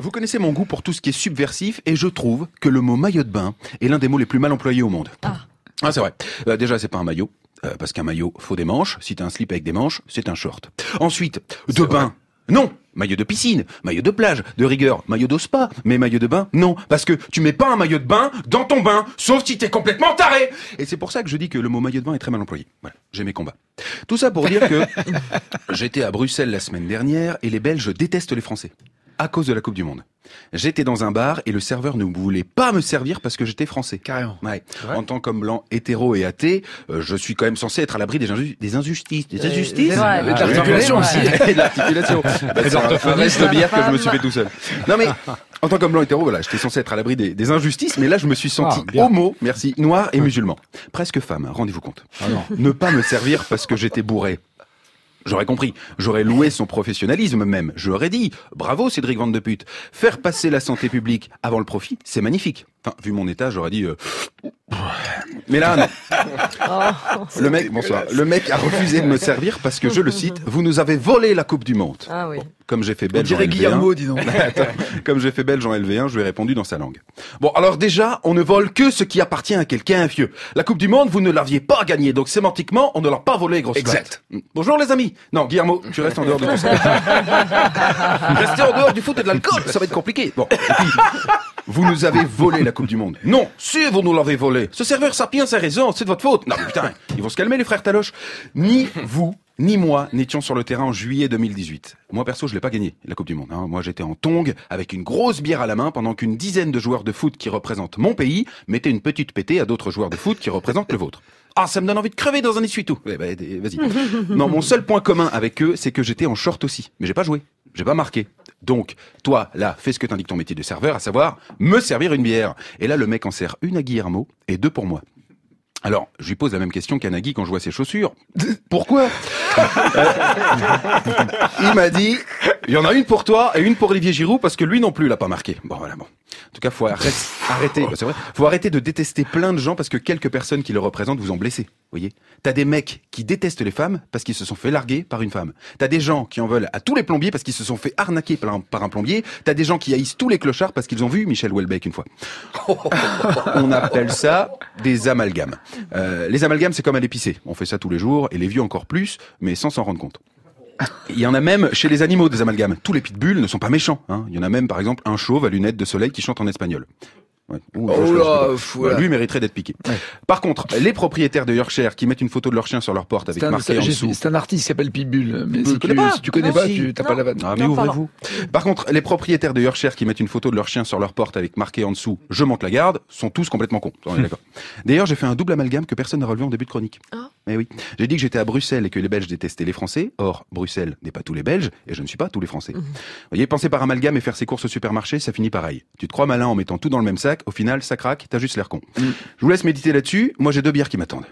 Vous connaissez mon goût pour tout ce qui est subversif et je trouve que le mot maillot de bain est l'un des mots les plus mal employés au monde. Ah. Ah, c'est vrai. Euh, déjà, c'est pas un maillot. euh, parce qu'un maillot, faut des manches. Si t'as un slip avec des manches, c'est un short. Ensuite, de bain. Non, maillot de piscine, maillot de plage, de rigueur, maillot de spa, mais maillot de bain, non, parce que tu mets pas un maillot de bain dans ton bain, sauf si t'es complètement taré. Et c'est pour ça que je dis que le mot maillot de bain est très mal employé. Voilà, j'ai mes combats. Tout ça pour dire que j'étais à Bruxelles la semaine dernière et les Belges détestent les Français à cause de la Coupe du Monde. J'étais dans un bar et le serveur ne voulait pas me servir parce que j'étais français. Carrément. Ouais. En tant qu'homme blanc, hétéro et athée, euh, je suis quand même censé être à l'abri des, inju- des injustices. Des injustices c'est vrai. Et de l'articulation Ouais. aussi. L'articulation. Bah, c'est un, reste de bière que je me suis fait tout seul. Non mais, en tant qu'homme blanc hétéro, voilà, j'étais censé être à l'abri des, des injustices, mais là je me suis senti Ah, homo, merci, noir et musulman. Presque femme, hein, rendez-vous compte. Ne pas me servir parce que j'étais bourré. J'aurais compris. J'aurais loué son professionnalisme même. J'aurais dit, bravo Cédric Van de Pute. Faire passer la santé publique avant le profit, c'est magnifique. Enfin, vu mon état, j'aurais dit, euh, mais là, non. Oh. Le mec, bonsoir. Le mec a refusé de me servir parce que, je le cite, vous nous avez volé la Coupe du Monde. Ah oui. Comme j'ai fait On belge en dirait LV1. Guillermo, dis donc. Attends, Comme j'ai fait belge en LV1, je lui ai répondu dans sa langue. Bon, alors déjà, on ne vole que ce qui appartient à quelqu'un vieux. La Coupe du Monde, vous ne l'aviez pas gagnée, donc sémantiquement, on ne l'a pas volée, grosse Exact. vache. Bonjour les amis. Non, Guillermo, tu restes en dehors de tout ça. Rester en dehors du foot et de l'alcool, ça va être compliqué. Bon, et puis, vous nous avez volé la Coupe du Monde. Non, si vous nous l'avez volé. Ce serveur sapiens a raison, c'est de votre faute. Non, putain, ils vont se calmer les frères Taloche. Ni vous, ni moi n'étions sur le terrain en juillet 2018. Moi perso, je l'ai pas gagné la Coupe du Monde. hein. Moi, j'étais en tong avec une grosse bière à la main pendant qu'une dizaine de joueurs de foot qui représentent mon pays mettaient une petite pétée à d'autres joueurs de foot qui représentent le vôtre. Ah, ça me donne envie de crever dans un essuie-tout. Eh ben, eh, vas-y. Non, mon seul point commun avec eux, c'est que j'étais en short aussi. Mais j'ai pas joué. J'ai pas marqué. Donc, toi, là, fais ce que t'indique ton métier de serveur, à savoir, me servir une bière. Et là, le mec en sert une à Guillermo et deux pour moi. Alors, je lui pose la même question qu'à Nagui quand je vois ses chaussures. Pourquoi? Euh, Il m'a dit, il y en a une pour toi et une pour Olivier Giroud parce que lui non plus l'a pas marqué. Bon voilà bon. En tout cas, faut arrêter, arrêter, c'est vrai, faut arrêter de détester plein de gens parce que quelques personnes qui le représentent vous ont blessé. Vous voyez T'as des mecs qui détestent les femmes parce qu'ils se sont fait larguer par une femme. T'as des gens qui en veulent à tous les plombiers parce qu'ils se sont fait arnaquer par un, par un plombier. T'as des gens qui haïssent tous les clochards parce qu'ils ont vu Michel Houellebecq une fois. On appelle ça des amalgames. Euh, les amalgames, c'est comme à l'épicé. On fait ça tous les jours, et les vieux encore plus, mais sans s'en rendre compte. Il y en a même chez les animaux des amalgames. Tous les pitbulls ne sont pas méchants. Hein. Il y en a même, par exemple, un chauve à lunettes de soleil qui chante en espagnol. Ouais. Ouh, Oh là, fou, là. lui mériterait d'être piqué. Par contre, les propriétaires de Yorkshire qui mettent une photo de leur chien sur leur porte avec un, marqué en dessous. c'est un artiste qui s'appelle Pitbull. Mais si connais tu, pas. si tu connais Non, pas, si. tu t'as pas la vanne. Ah mais ouvrez-vous. Par contre, les propriétaires de Yorkshire qui mettent une photo de leur chien sur leur porte avec marqué en dessous "Je monte la garde" sont tous complètement cons. D'ailleurs, j'ai fait un double amalgame que personne n'a relevé en début de chronique. Ah. Mais oui, j'ai dit que j'étais à Bruxelles et que les Belges détestaient les Français. Or, Bruxelles n'est pas tous les Belges et je ne suis pas tous les Français. Vous voyez, penser par amalgame et faire ses courses au supermarché, ça finit pareil. Tu te crois malin en mettant tout dans le même sac, au final, ça craque, t'as juste l'air con. Je vous laisse méditer là-dessus. Moi, j'ai deux bières qui m'attendent.